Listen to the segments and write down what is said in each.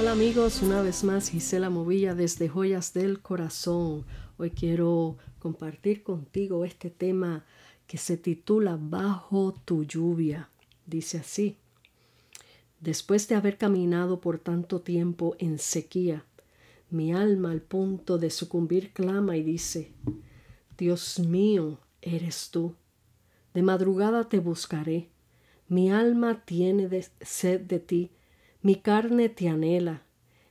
Bienvenidos una vez más, Gisela Movilla desde Joyas del Corazón. Hoy quiero compartir contigo este tema que se titula Bajo tu lluvia. Dice así, después de haber caminado por tanto tiempo en sequía, mi alma al punto de sucumbir clama y dice, Dios mío, eres tú. De madrugada te buscaré. Mi alma tiene sed de ti mi carne te anhela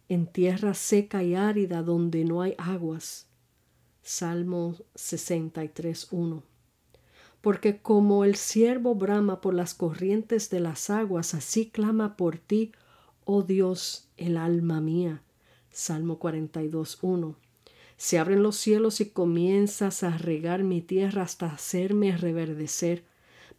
en tierra seca y árida donde no hay aguas. Salmo 63.1. Porque como el siervo brama por las corrientes de las aguas, así clama por ti, oh Dios, el alma mía. Salmo 42.1. Se abren los cielos y comienzas a regar mi tierra hasta hacerme reverdecer.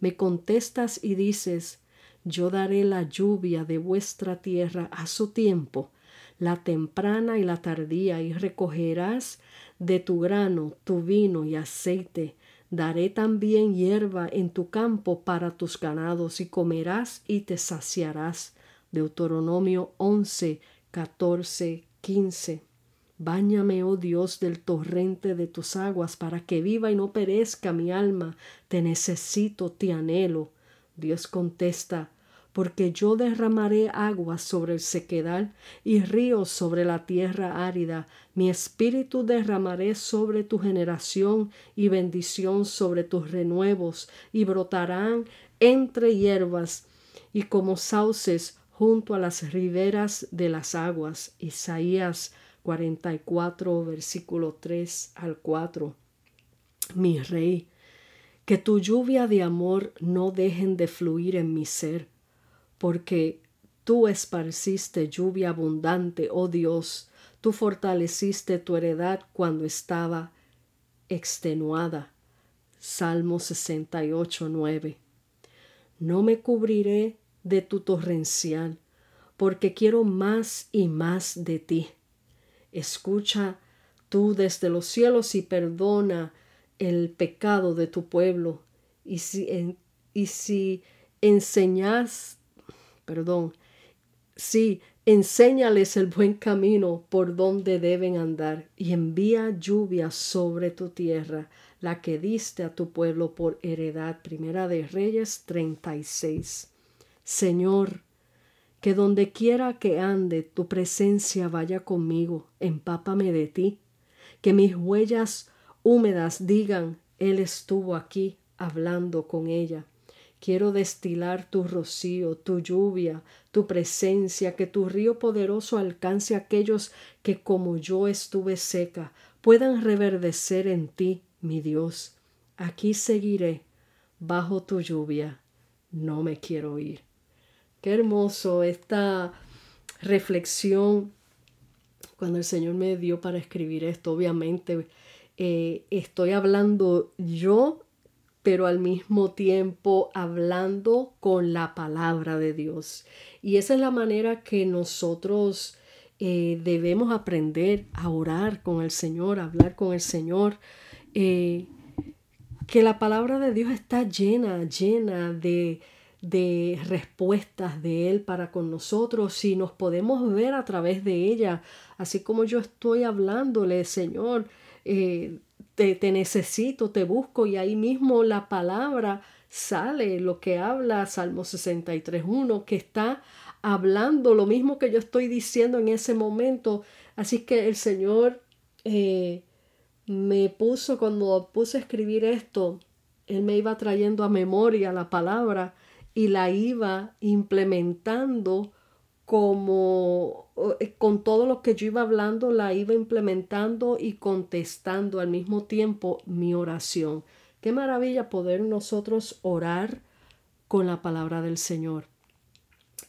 Me contestas y dices, yo daré la lluvia de vuestra tierra a su tiempo, la temprana y la tardía, y recogerás de tu grano, tu vino y aceite. Daré también hierba en tu campo para tus ganados, y comerás y te saciarás. Deuteronomio 11, 14, 15. Báñame, oh Dios, del torrente de tus aguas, para que viva y no perezca mi alma. Te necesito, te anhelo. Dios contesta, porque yo derramaré aguas sobre el sequedal y ríos sobre la tierra árida. Mi espíritu derramaré sobre tu generación y bendición sobre tus renuevos, y brotarán entre hierbas y como sauces junto a las riberas de las aguas. Isaías 44, versículo 3 al 4. Mi rey, que tu lluvia de amor no dejen de fluir en mi ser, porque tú esparciste lluvia abundante, oh Dios, tú fortaleciste tu heredad cuando estaba extenuada. Salmo 68, 9. No me cubriré de tu torrencial, porque quiero más y más de ti. Escucha tú desde los cielos y perdona el pecado de tu pueblo. Y si, y si enseñas, perdón, sí, enséñales el buen camino por donde deben andar y envía lluvia sobre tu tierra, la que diste a tu pueblo por heredad. Primera de Reyes 36. Señor, que donde quiera que ande tu presencia vaya conmigo, empápame de ti, que mis huellas húmedas digan, Él estuvo aquí hablando con ella. Quiero destilar tu rocío, tu lluvia, tu presencia, que tu río poderoso alcance a aquellos que como yo estuve seca, puedan reverdecer en ti, mi Dios. Aquí seguiré bajo tu lluvia. No me quiero ir. Qué hermoso esta reflexión cuando el Señor me dio para escribir esto. Obviamente eh, estoy hablando yo, pero al mismo tiempo hablando con la palabra de Dios. Y esa es la manera que nosotros eh, debemos aprender a orar con el Señor, a hablar con el Señor. Eh, que la palabra de Dios está llena, llena de, de respuestas de Él para con nosotros y nos podemos ver a través de ella, así como yo estoy hablándole, Señor, eh, te, necesito, te busco y ahí mismo la palabra sale, lo que habla Salmo 63.1, que está hablando lo mismo que yo estoy diciendo en ese momento. Así que el Señor eh, me puso, cuando puse a escribir esto, Él me iba trayendo a memoria la palabra y la iba implementando como eh, con todo lo que yo iba hablando, la iba implementando y contestando al mismo tiempo mi oración. Qué maravilla poder nosotros orar con la palabra del Señor.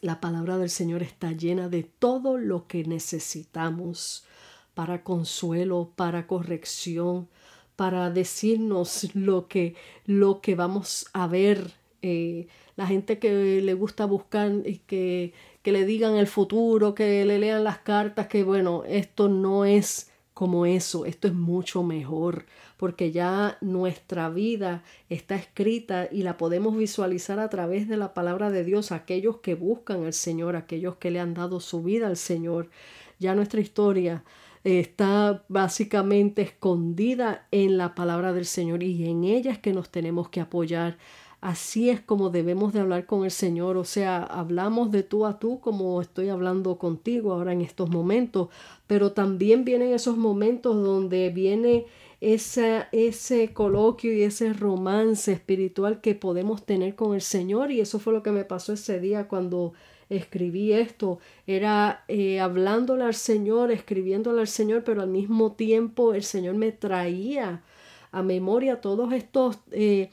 La palabra del Señor está llena de todo lo que necesitamos para consuelo, para corrección, para decirnos lo que, lo que vamos a ver. Eh, la gente que le gusta buscar y que que le digan el futuro, que le lean las cartas, que bueno, esto no es como eso, esto es mucho mejor, porque ya nuestra vida está escrita y la podemos visualizar a través de la palabra de Dios, aquellos que buscan al Señor, aquellos que le han dado su vida al Señor. Ya nuestra historia está básicamente escondida en la palabra del Señor y en ella es que nos tenemos que apoyar. Así es como debemos de hablar con el Señor, o sea, hablamos de tú a tú como estoy hablando contigo ahora en estos momentos, pero también vienen esos momentos donde viene ese, ese coloquio y ese romance espiritual que podemos tener con el Señor. Y eso fue lo que me pasó ese día cuando escribí esto, era eh, hablándole al Señor, escribiéndole al Señor, pero al mismo tiempo el Señor me traía a memoria todos estos eh,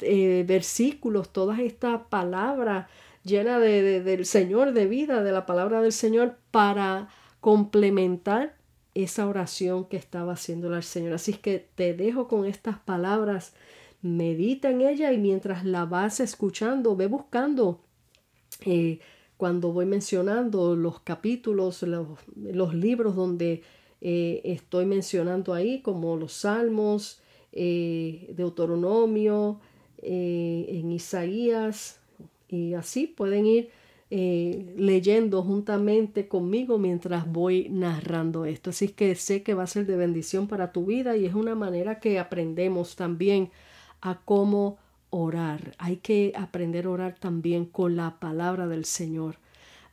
eh, versículos, todas estas palabras llenas de, del Señor, de vida, de la palabra del Señor, para complementar esa oración que estaba haciéndole al Señor. Así es que te dejo con estas palabras, medita en ella y mientras la vas escuchando, ve buscando cuando voy mencionando los capítulos, los, libros donde eh, estoy mencionando ahí, como los Salmos, eh, Deuteronomio, eh, en Isaías, y así pueden ir leyendo juntamente conmigo mientras voy narrando esto. Así que sé que va a ser de bendición para tu vida y es una manera que aprendemos también a cómo orar. Hay que aprender a orar también con la palabra del Señor.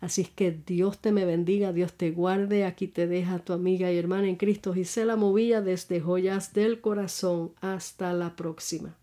Así es que Dios te me bendiga, Dios te guarde. Aquí te deja tu amiga y hermana en Cristo Gisela Movilla desde Joyas del Corazón. Hasta la próxima.